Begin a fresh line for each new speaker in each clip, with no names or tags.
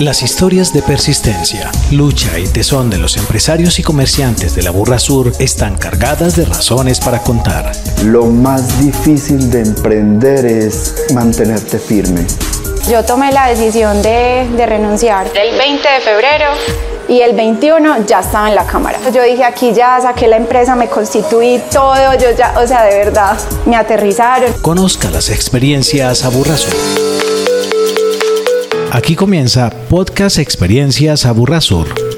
Las historias de persistencia, lucha y tesón de los empresarios y comerciantes de la Burra Sur están cargadas de razones para contar.
Lo más difícil de emprender es mantenerte firme.
Yo tomé la decisión de, renunciar el 20 de febrero y el 21 ya estaba en la cámara. Yo dije aquí ya saqué la empresa, me constituí todo, yo ya, o sea, de verdad, me aterrizaron.
Conozca las experiencias a Sur. Aquí comienza Podcast Experiencias Aburrasur.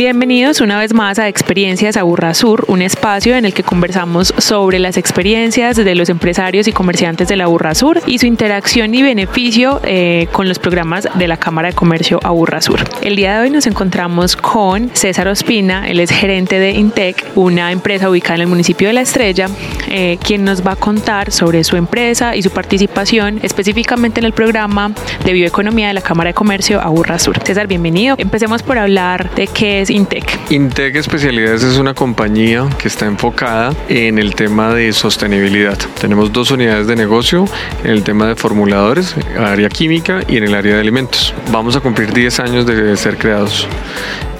Bienvenidos una vez más a Experiencias Aburra Sur, un espacio en el que conversamos sobre las experiencias de los empresarios y comerciantes de la Aburra Sur y su interacción y beneficio eh, con los programas de la Cámara de Comercio Aburra Sur. El día de hoy nos encontramos con César Ospina, él es gerente de Intec, una empresa ubicada en el municipio de La Estrella, eh, quien nos va a contar sobre su empresa y su participación específicamente en el programa de bioeconomía de la Cámara de Comercio Aburra Sur. César, bienvenido. Empecemos por hablar de qué es Intec?
Intec Especialidades es una compañía que está enfocada en el tema de sostenibilidad. Tenemos dos unidades de negocio, en el tema de formuladores, área química y en el área de alimentos. Vamos a cumplir 10 años de ser creados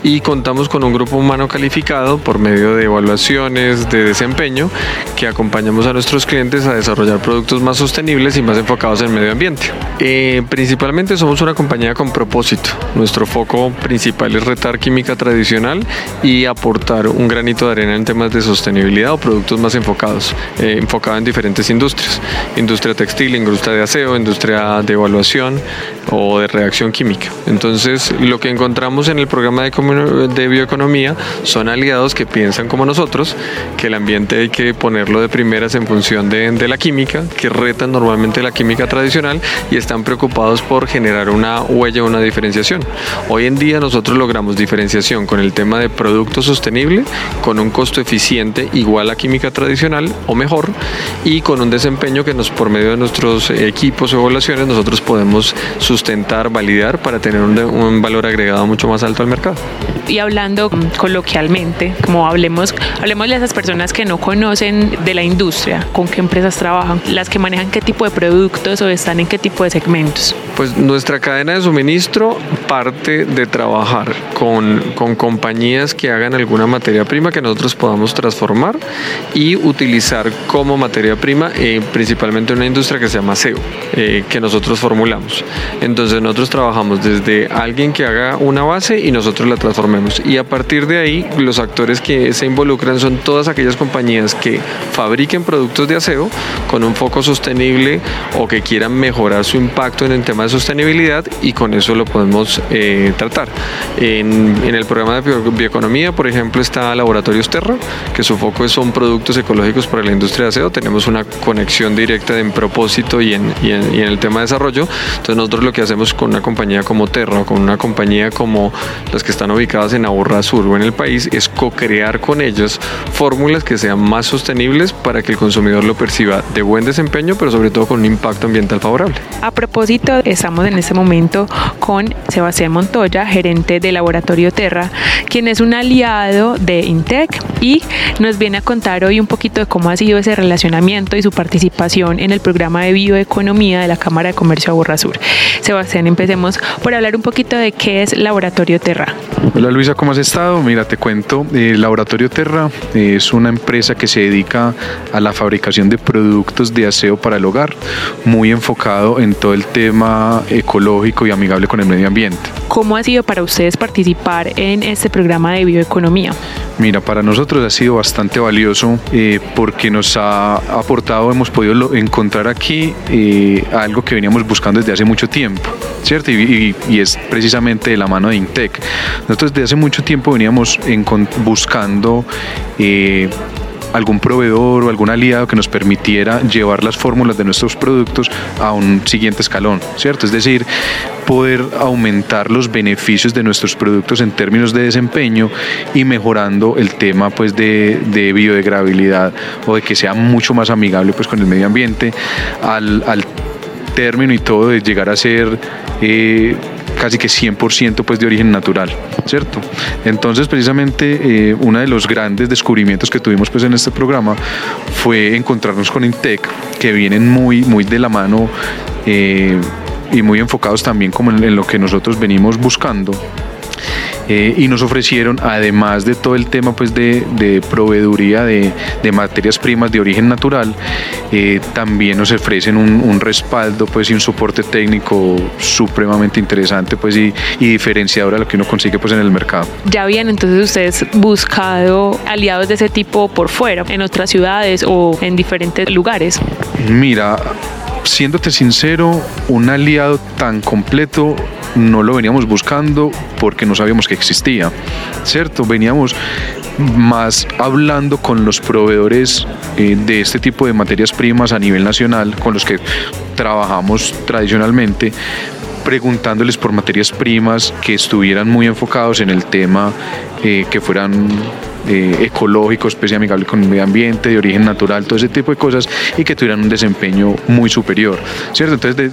y contamos con un grupo humano calificado por medio de evaluaciones de desempeño que acompañamos a nuestros clientes a desarrollar productos más sostenibles y más enfocados en medio ambiente. Eh, principalmente somos una compañía con propósito. Nuestro foco principal es retar química tradicional y aportar un granito de arena en temas de sostenibilidad o productos más enfocados, eh, enfocado en diferentes industrias. Industria textil, industria de aseo, industria de evaluación o de reacción química. Entonces, lo que encontramos en el programa de de bioeconomía son aliados que piensan como nosotros, que el ambiente hay que ponerlo de primeras en función de, la química, que retan normalmente la química tradicional y están preocupados por generar una huella, una diferenciación. Hoy en día nosotros logramos diferenciación con el tema de producto sostenible, con un costo eficiente igual a química tradicional o mejor y con un desempeño que nos por medio de nuestros equipos o evaluaciones nosotros podemos sustentar, validar para tener un valor agregado mucho más alto al mercado
y hablando coloquialmente, como hablemos, hablemos de esas personas que no conocen de la industria, con qué empresas trabajan, las que manejan qué tipo de productos o están en qué tipo de segmentos.
Pues nuestra cadena de suministro parte de trabajar con, con compañías que hagan alguna materia prima que nosotros podamos transformar y utilizar como materia prima, eh, principalmente una industria que se llama SEO, eh, que nosotros formulamos. Entonces nosotros trabajamos desde alguien que haga una base y nosotros la transformemos. Y a partir de ahí, los actores que se involucran son todas aquellas compañías que fabriquen productos de aseo con un foco sostenible o que quieran mejorar su impacto en el tema de sostenibilidad y con eso lo podemos eh, tratar. En, en, el programa de bioeconomía, por ejemplo, está Laboratorios Terra, que su foco son productos ecológicos para la industria de aseo. Tenemos una conexión directa en propósito y en, y en, y en el tema de desarrollo. Entonces nosotros lo que hacemos con una compañía como Terra o con una compañía como las que están ubicadas en Aburra Sur o en el país, es co-crear con ellos fórmulas que sean más sostenibles para que el consumidor lo perciba de buen desempeño, pero sobre todo con un impacto ambiental favorable.
A propósito, estamos en este momento con Sebastián Montoya, gerente de Laboratorio Terra, quien es un aliado de Intec y nos viene a contar hoy un poquito de cómo ha sido ese relacionamiento y su participación en el programa de bioeconomía de la Cámara de Comercio Aburra Sur. Sebastián, empecemos por hablar un poquito de qué es Laboratorio Terra.
Hola Luisa, ¿cómo has estado? Mira, te cuento, eh, Laboratorio Terra es una empresa que se dedica a la fabricación de productos de aseo para el hogar, muy enfocado en todo el tema ecológico y amigable con el medio ambiente.
¿Cómo ha sido para ustedes participar en este programa de bioeconomía?
Mira, para nosotros ha sido bastante valioso eh, porque nos ha aportado, hemos podido encontrar aquí eh, algo que veníamos buscando desde hace mucho tiempo, ¿cierto? Y, es precisamente de la mano de Intec. Nosotros desde hace mucho tiempo veníamos buscando eh, algún proveedor o algún aliado que nos permitiera llevar las fórmulas de nuestros productos a un siguiente escalón, ¿cierto? Es decir, poder aumentar los beneficios de nuestros productos en términos de desempeño y mejorando el tema pues de, de biodegradabilidad o de que sea mucho más amigable pues con el medio ambiente al, al término y todo de llegar a ser eh, casi que 100% pues de origen natural, ¿cierto? Entonces precisamente eh, uno de los grandes descubrimientos que tuvimos pues en este programa fue encontrarnos con Intec, que vienen muy, muy de la mano eh, y muy enfocados también como en lo que nosotros venimos buscando eh, y nos ofrecieron, además de todo el tema pues, de, proveeduría de, materias primas de origen natural, eh, también nos ofrecen un, respaldo pues, y un soporte técnico supremamente interesante pues, y, diferenciador a lo que uno consigue pues, en el mercado.
Ya habían entonces ustedes buscado aliados de ese tipo por fuera, en otras ciudades o en diferentes lugares.
Mira, siéndote sincero, un aliado tan completo no lo veníamos buscando porque no sabíamos que existía, ¿cierto? Veníamos más hablando con los proveedores eh, de este tipo de materias primas a nivel nacional, con los que trabajamos tradicionalmente, preguntándoles por materias primas que estuvieran muy enfocados en el tema, eh, que fueran eh, ecológico, especie amigable con el medio ambiente, de origen natural, todo ese tipo de cosas y que tuvieran un desempeño muy superior, ¿cierto? Entonces,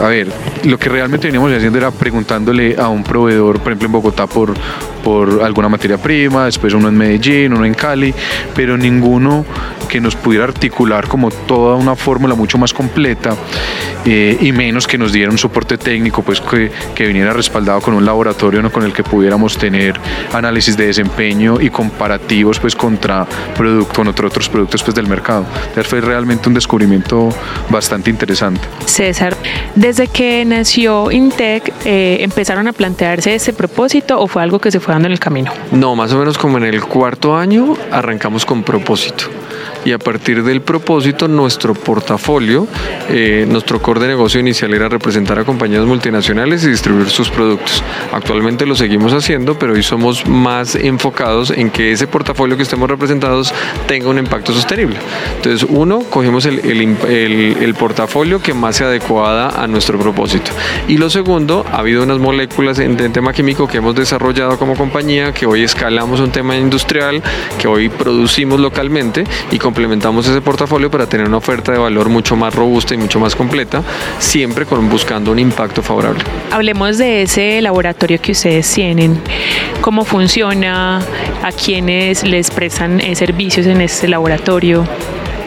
a ver, lo que realmente veníamos haciendo era preguntándole a un proveedor, por ejemplo en Bogotá, por, por alguna materia prima, después uno en Medellín, uno en Cali, pero ninguno que nos pudiera articular como toda una fórmula mucho más completa eh, y menos que nos diera un soporte técnico, pues que, que viniera respaldado con un laboratorio ¿no? con el que pudiéramos tener análisis de desempeño y comparativos pues contra producto, con otros productos pues del mercado. Entonces fue realmente un descubrimiento bastante interesante.
César, desde que nació Intec, eh, ¿empezaron a plantearse ese propósito o fue algo que se fue en el camino?
No, más o menos como en el cuarto año arrancamos con propósito y a partir del propósito nuestro portafolio, eh, nuestro core de negocio inicial era representar a compañías multinacionales y distribuir sus productos. Actualmente lo seguimos haciendo, pero hoy somos más enfocados en que ese portafolio que estemos representados tenga un impacto sostenible. Entonces, uno, cogimos el, el, portafolio que más se adecuada a nuestro propósito. Y lo segundo, ha habido unas moléculas en, en tema químico que hemos desarrollado como compañía, que hoy escalamos un tema industrial, que hoy producimos localmente y complementamos ese portafolio para tener una oferta de valor mucho más robusta y mucho más completa, siempre con, buscando un impacto favorable.
Hablemos de ese laboratorio que ustedes tienen, cómo funciona, a quienes les prestan eh, servicios en este laboratorio.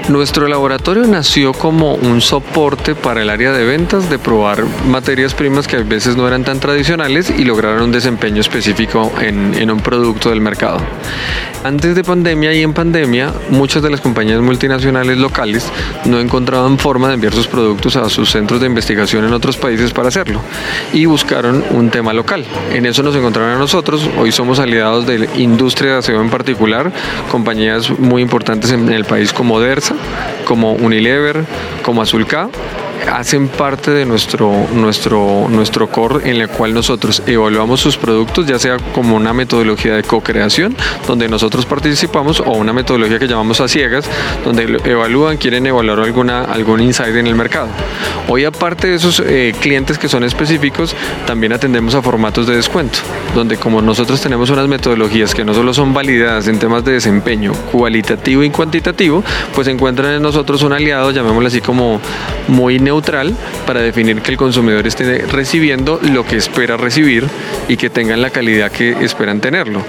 Nuestro laboratorio nació como un soporte para el área de ventas de probar materias primas que a veces no eran tan tradicionales y lograron un desempeño específico en, en un producto del mercado. Antes de pandemia y en pandemia, muchas de las compañías multinacionales locales no encontraban forma de enviar sus productos a sus centros de investigación en otros países para hacerlo y buscaron un tema local. En eso nos encontraron a nosotros. Hoy somos aliados de industria de aseo en particular, compañías muy importantes en el país como Dersa, como Unilever, como Azulca hacen parte de nuestro, nuestro, nuestro core en el cual nosotros evaluamos sus productos, ya sea como una metodología de co-creación, donde nosotros participamos, o una metodología que llamamos a ciegas, donde evalúan, quieren evaluar alguna, algún insight en el mercado. Hoy, aparte de esos eh, clientes que son específicos, también atendemos a formatos de descuento, donde como nosotros tenemos unas metodologías que no solo son validadas en temas de desempeño cualitativo y cuantitativo, pues encuentran en nosotros un aliado, llamémoslo así como muy neutral para definir que el consumidor esté recibiendo lo que espera recibir y que tengan la calidad que esperan tenerlo.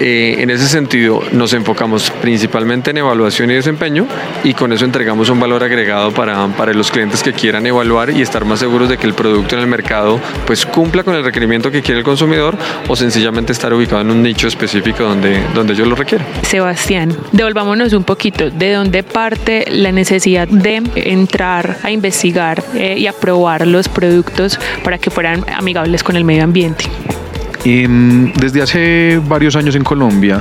Eh, en ese sentido, nos enfocamos principalmente en evaluación y desempeño y con eso entregamos un valor agregado para, para los clientes que quieran evaluar y estar más seguros de que el producto en el mercado pues cumpla con el requerimiento que quiere el consumidor o sencillamente estar ubicado en un nicho específico donde, donde ellos lo requieren.
Sebastián, devolvámonos un poquito de dónde parte la necesidad de entrar a investigar eh, y a probar los productos para que fueran amigables con el medio ambiente.
Em, desde hace varios años en Colombia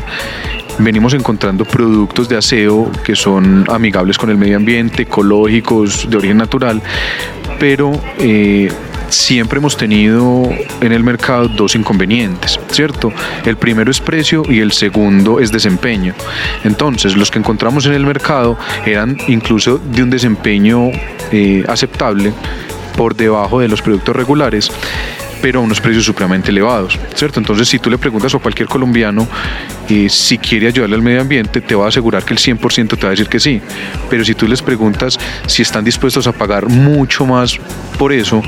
venimos encontrando productos de aseo que son amigables con el medio ambiente, ecológicos, de origen natural, pero eh, siempre hemos tenido en el mercado dos inconvenientes, ¿cierto? El primero es precio y el segundo es desempeño. Entonces, los que encontramos en el mercado eran incluso de un desempeño eh, aceptable por debajo de los productos regulares pero a unos precios supremamente elevados, ¿cierto? Entonces, si tú le preguntas a cualquier colombiano eh, si quiere ayudarle al medio ambiente, te va a asegurar que el 100% te va a decir que sí. Pero si tú les preguntas si están dispuestos a pagar mucho más por eso,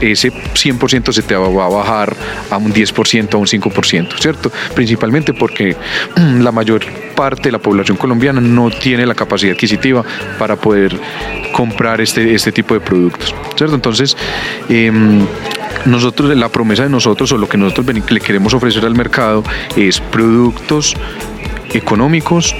ese 100% se te va a bajar a un 10%, a un 5%, ¿cierto? Principalmente porque la mayor parte de la población colombiana no tiene la capacidad adquisitiva para poder comprar este, este tipo de productos, ¿cierto? Entonces, em, nosotros, la promesa de nosotros o lo que nosotros le queremos ofrecer al mercado es productos económicos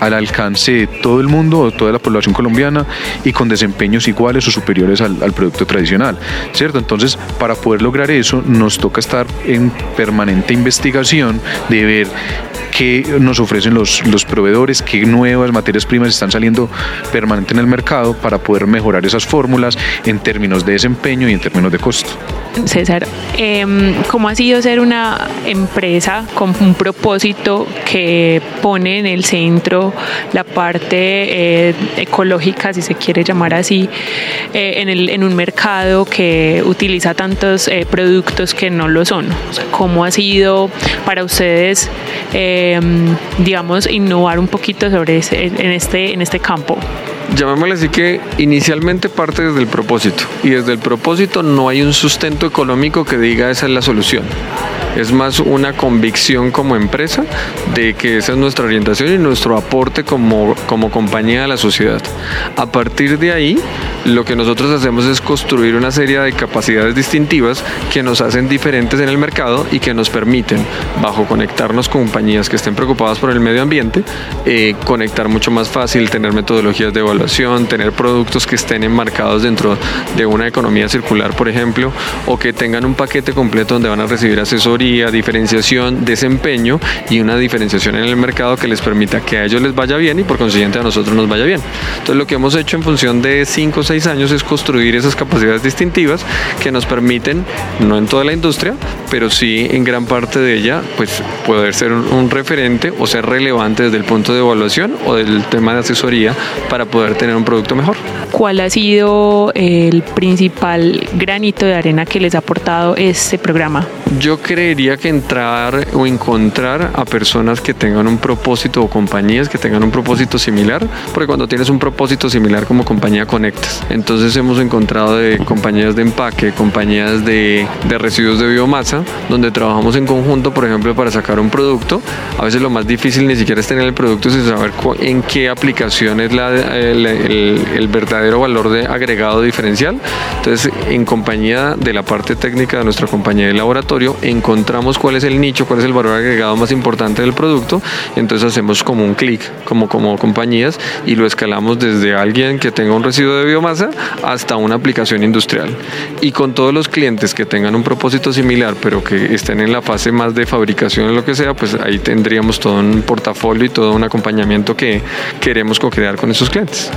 al alcance de todo el mundo o toda la población colombiana y con desempeños iguales o superiores al, al, producto tradicional, ¿cierto? Entonces, para poder lograr eso, nos toca estar en permanente investigación de ver qué nos ofrecen los, los proveedores, qué nuevas materias primas están saliendo permanente en el mercado para poder mejorar esas fórmulas en términos de desempeño y en términos de costo.
César, eh, ¿cómo ha sido ser una empresa con un propósito que pone en el centro la parte eh, ecológica, si se quiere llamar así, eh, en, el, en, un mercado que utiliza tantos eh, productos que no lo son? ¿Cómo ha sido para ustedes, digamos, innovar un poquito sobre ese, en, este, en este campo?
llamémosle así que inicialmente parte desde el propósito y desde el propósito no hay un sustento económico que diga esa es la solución. Es más una convicción como empresa de que esa es nuestra orientación y nuestro aporte como, como compañía a la sociedad. A partir de ahí, lo que nosotros hacemos es construir una serie de capacidades distintivas que nos hacen diferentes en el mercado y que nos permiten, bajo conectarnos con compañías que estén preocupadas por el medio ambiente, eh, conectar mucho más fácil, tener metodologías de evaluación, tener productos que estén enmarcados dentro de una economía circular, por ejemplo, o que tengan un paquete completo donde van a recibir asesoría diferenciación, desempeño y una diferenciación en el mercado que les permita que a ellos les vaya bien y por consiguiente a nosotros nos vaya bien. Entonces lo que hemos hecho en función de 5 o 6 años es construir esas capacidades distintivas que nos permiten, no en toda la industria, pero sí en gran parte de ella, pues poder ser un referente o ser relevante desde el punto de evaluación o del tema de asesoría para poder tener un producto mejor.
¿Cuál ha sido el principal granito de arena que les ha aportado este programa?
Yo creería que entrar o encontrar a personas que tengan un propósito o compañías que tengan un propósito similar, porque cuando tienes un propósito similar como compañía conectas. Entonces hemos encontrado de compañías de empaque, compañías de, de residuos de biomasa, donde trabajamos en conjunto, por ejemplo, para sacar un producto. A veces lo más difícil ni siquiera es tener el producto, sino saber en qué aplicación es la, el, el, el verdadero valor de agregado diferencial. Entonces, en compañía de la parte técnica de nuestra compañía de laboratorio, encontramos cuál es el nicho, cuál es el valor agregado más importante del producto. Entonces hacemos como un clic, como, como compañías, y lo escalamos desde alguien que tenga un residuo de biomasa hasta una aplicación industrial. Y con todos los clientes que tengan un propósito similar, pero que estén en la fase más de fabricación o lo que sea, pues ahí tendríamos todo un portafolio y todo un acompañamiento que queremos co-crear con esos clientes.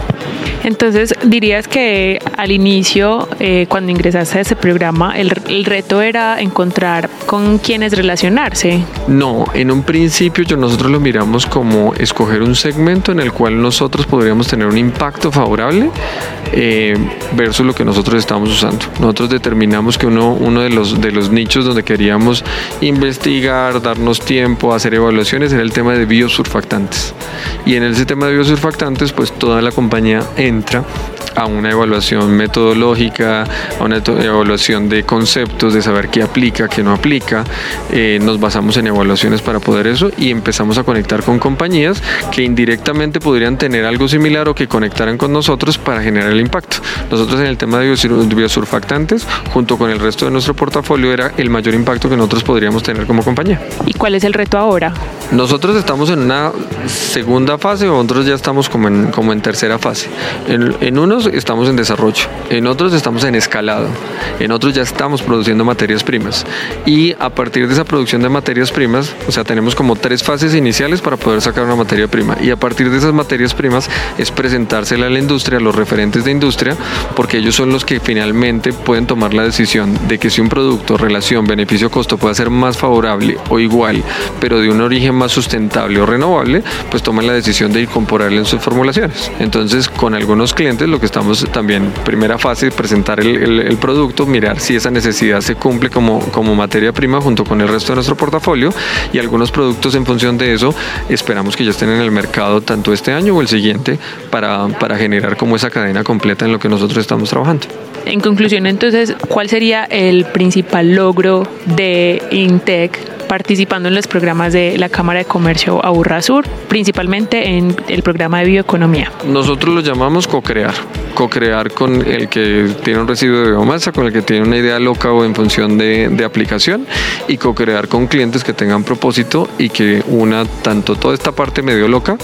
Entonces, dirías que al inicio, eh, cuando ingresaste a ese programa, el, el, reto era encontrar con quiénes relacionarse.
No, en un principio yo, nosotros lo miramos como escoger un segmento en el cual nosotros podríamos tener un impacto favorable eh, versus lo que nosotros estamos usando. Nosotros determinamos que uno, uno de, los, de los nichos donde queríamos investigar, darnos tiempo, hacer evaluaciones era el tema de biosurfactantes. Y en ese tema de biosurfactantes, pues toda la compañía entra a una evaluación metodológica, a una evaluación de conceptos, de saber qué aplica, qué no aplica. Eh, nos basamos en evaluaciones para poder eso y empezamos a conectar con compañías que indirectamente podrían tener algo similar o que conectaran con nosotros para generar el impacto. Nosotros en el tema de biosurfactantes, junto con el resto de nuestro portafolio, era el mayor impacto que nosotros podríamos tener como compañía.
¿Y cuál es el reto ahora?
Nosotros estamos en una segunda fase, otros ya estamos como en, como en tercera fase. En, en unos estamos en desarrollo, en otros estamos en escalado, en otros ya estamos produciendo materias primas. Y a partir de esa producción de materias primas, o sea, tenemos como tres fases iniciales para poder sacar una materia prima. Y a partir de esas materias primas es presentársela a la industria, a los referentes de industria, porque ellos son los que finalmente pueden tomar la decisión de que si un producto, relación, beneficio-costo puede ser más favorable o igual, pero de un origen más sustentable o renovable, pues toman la decisión de incorporarle en sus formulaciones. Entonces, con algunos clientes lo que estamos también, primera fase, presentar el, producto, mirar si esa necesidad se cumple como, como materia prima junto con el resto de nuestro portafolio y algunos productos en función de eso esperamos que ya estén en el mercado tanto este año o el siguiente para, para generar como esa cadena completa en lo que nosotros estamos trabajando.
En conclusión, entonces, ¿cuál sería el principal logro de Intec participando en los programas de la Cámara de Comercio Aburra Sur, principalmente en el programa de bioeconomía?
Nosotros lo llamamos co-crear co-crear con el que tiene un residuo de biomasa, con el que tiene una idea loca o en función de, de aplicación y co-crear con clientes que tengan propósito y que una tanto toda esta parte medio loca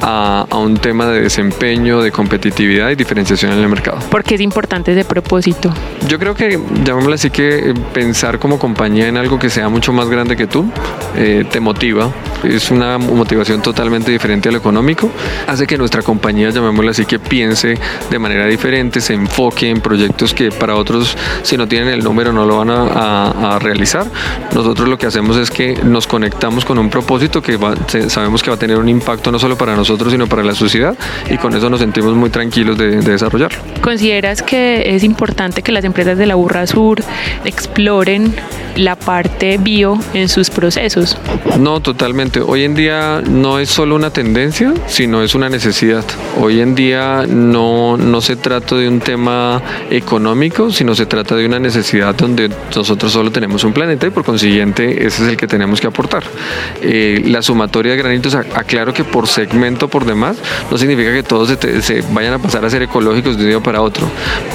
a, a, un tema de desempeño, de competitividad y diferenciación en el mercado.
¿Por qué es importante ese propósito?
Yo creo que, llamémoslo así, que eh, pensar como compañía en algo que sea mucho más grande que tú eh, te motiva. Es una motivación totalmente diferente a lo económico. Hace que nuestra compañía, llamémoslo así, que piense de manera diferente, se enfoque en proyectos que para otros, si no tienen el número, no lo van a, a, realizar. Nosotros lo que hacemos es que nos conectamos con un propósito que va, sabemos que va a tener un impacto no solo para nosotros, sino para la sociedad y con eso nos sentimos muy tranquilos de, de desarrollarlo.
¿Consideras que es importante que las empresas de la Burra Sur exploren la parte bio en sus procesos?
No, totalmente. Hoy en día no es solo una tendencia, sino es una necesidad. Hoy en día no, no se trata de un tema económico, sino se trata de una necesidad donde nosotros solo tenemos un planeta y por consiguiente ese es el que tenemos que aportar. Eh, la sumatoria de granitos, aclaro que por segmento por demás, no significa que todos se, se vayan a pasar a ser ecológicos de un día para otro,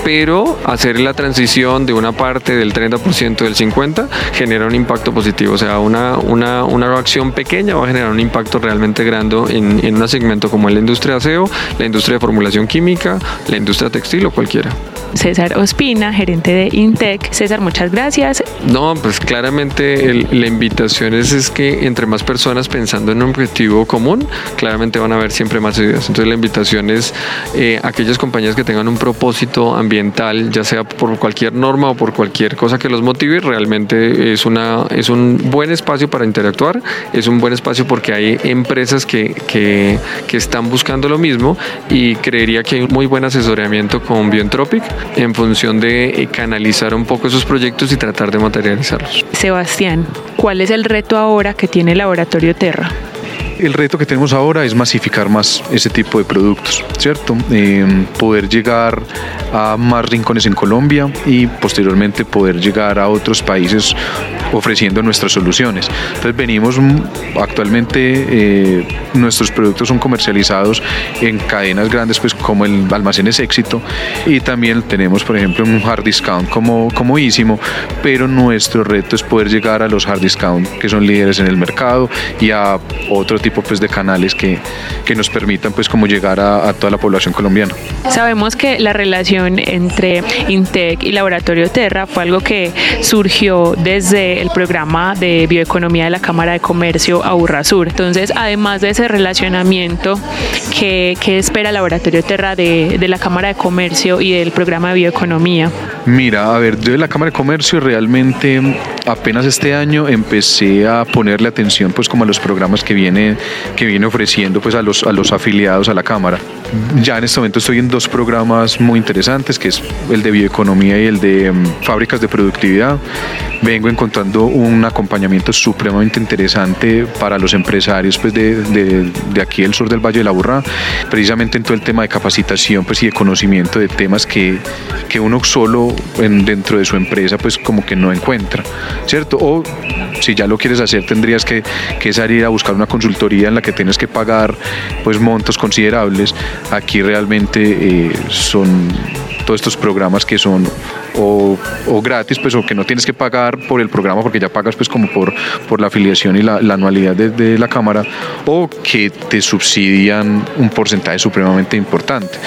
pero hacer la transición de una parte del 30% del 50% genera un impacto positivo. O sea, una, una, una acción pequeña va a generar un impacto realmente grande en, en un segmento como la industria de aseo, la industria de formulación química, la industria textil o cualquiera.
César Ospina, gerente de Intec. César, muchas gracias.
No, pues claramente la invitación es, es, que entre más personas pensando en un objetivo común, claramente van a haber siempre más ideas. Entonces la invitación es eh, aquellas compañías que tengan un propósito ambiental, ya sea por cualquier norma o por cualquier cosa que los motive, realmente es, una, es un buen espacio para interactuar, es un buen espacio porque hay empresas que, que, que están buscando lo mismo y creería que hay un muy buen asesoramiento con Bioentropic en función de eh, canalizar un poco esos proyectos y tratar de materializarlos.
Sebastián, ¿cuál es el reto ahora que tiene el Laboratorio Terra?
el reto que tenemos ahora es masificar más ese tipo de productos, ¿cierto? Eh, poder llegar a más rincones en Colombia y posteriormente poder llegar a otros países ofreciendo nuestras soluciones. Entonces venimos actualmente, eh, nuestros productos son comercializados en cadenas grandes pues como el Almacenes Éxito y también tenemos por ejemplo un hard discount como, como pero nuestro reto es poder llegar a los hard discount que son líderes en el mercado y a otro tipo pues, de canales que, que nos permitan pues, como llegar a, a, toda la población colombiana.
Sabemos que la relación entre Intec y Laboratorio Terra fue algo que surgió desde el programa de bioeconomía de la Cámara de Comercio Aburrasur. Entonces, además de ese relacionamiento, ¿qué, qué espera Laboratorio Terra de, de la Cámara de Comercio y del programa de bioeconomía?
Mira, a ver, yo de la Cámara de Comercio realmente apenas este año empecé a ponerle atención pues como a los programas que viene, que viene ofreciendo pues a los, a los afiliados a la Cámara. Ya en este momento estoy en dos programas muy interesantes, que es el de bioeconomía y el de um, fábricas de productividad. Vengo encontrando un acompañamiento supremamente interesante para los empresarios pues, de, de, de, aquí del sur del Valle de la Burra, precisamente en todo el tema de capacitación pues, y de conocimiento de temas que, que uno solo en, dentro de su empresa pues como que no encuentra, ¿cierto? O si ya lo quieres hacer tendrías que, que salir a buscar una consultoría en la que tienes que pagar pues montos considerables. Aquí realmente eh, son todos estos programas que son o, gratis, pues, o que no tienes que pagar por el programa porque ya pagas pues como por, por la afiliación y la, la anualidad de, de, la Cámara, o que te subsidian un porcentaje supremamente importante.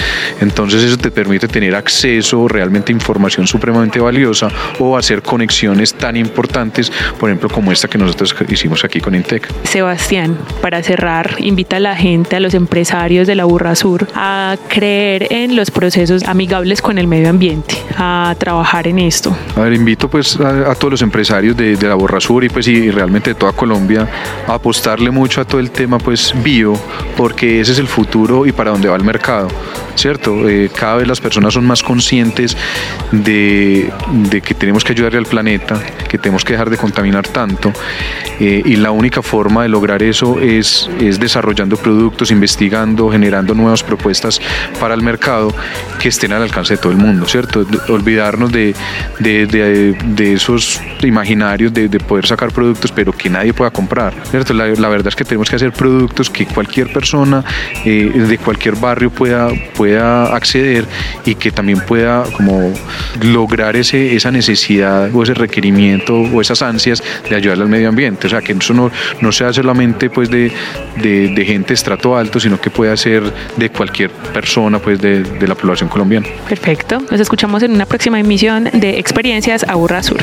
Entonces eso te permite tener acceso realmente a información supremamente valiosa o hacer conexiones tan importantes, por ejemplo, como esta que nosotros hicimos aquí con Intec.
Sebastián, para cerrar, invita a la gente, a los empresarios de la Burra Sur, a creer en los procesos amigables con el medio ambiente, a trabajar en esto?
A ver, invito pues a, todos los empresarios de, de la Borra Sur y pues y realmente de toda Colombia a apostarle mucho a todo el tema pues bio, porque ese es el futuro y para dónde va el mercado. ¿Cierto? Eh, cada vez las personas son más conscientes de, que tenemos que ayudarle al planeta, que tenemos que dejar de contaminar tanto eh, y la única forma de lograr eso es, es desarrollando productos, investigando, generando nuevas propuestas para el mercado que estén al alcance de todo el mundo, ¿cierto? olvidarnos de, de, esos imaginarios de, poder sacar productos pero que nadie pueda comprar, ¿cierto? La, verdad es que tenemos que hacer productos que cualquier persona eh, de cualquier barrio pueda, pueda acceder y que también pueda como lograr ese, esa necesidad o ese requerimiento o esas ansias de ayudarle al medio ambiente. O sea, que eso no, no sea solamente pues de, de, gente estrato alto, sino que pueda ser de cualquier persona pues de, de la población colombiana.
Perfecto. Nos escuchamos en una próxima emisión de Experiencias Aburra Sur.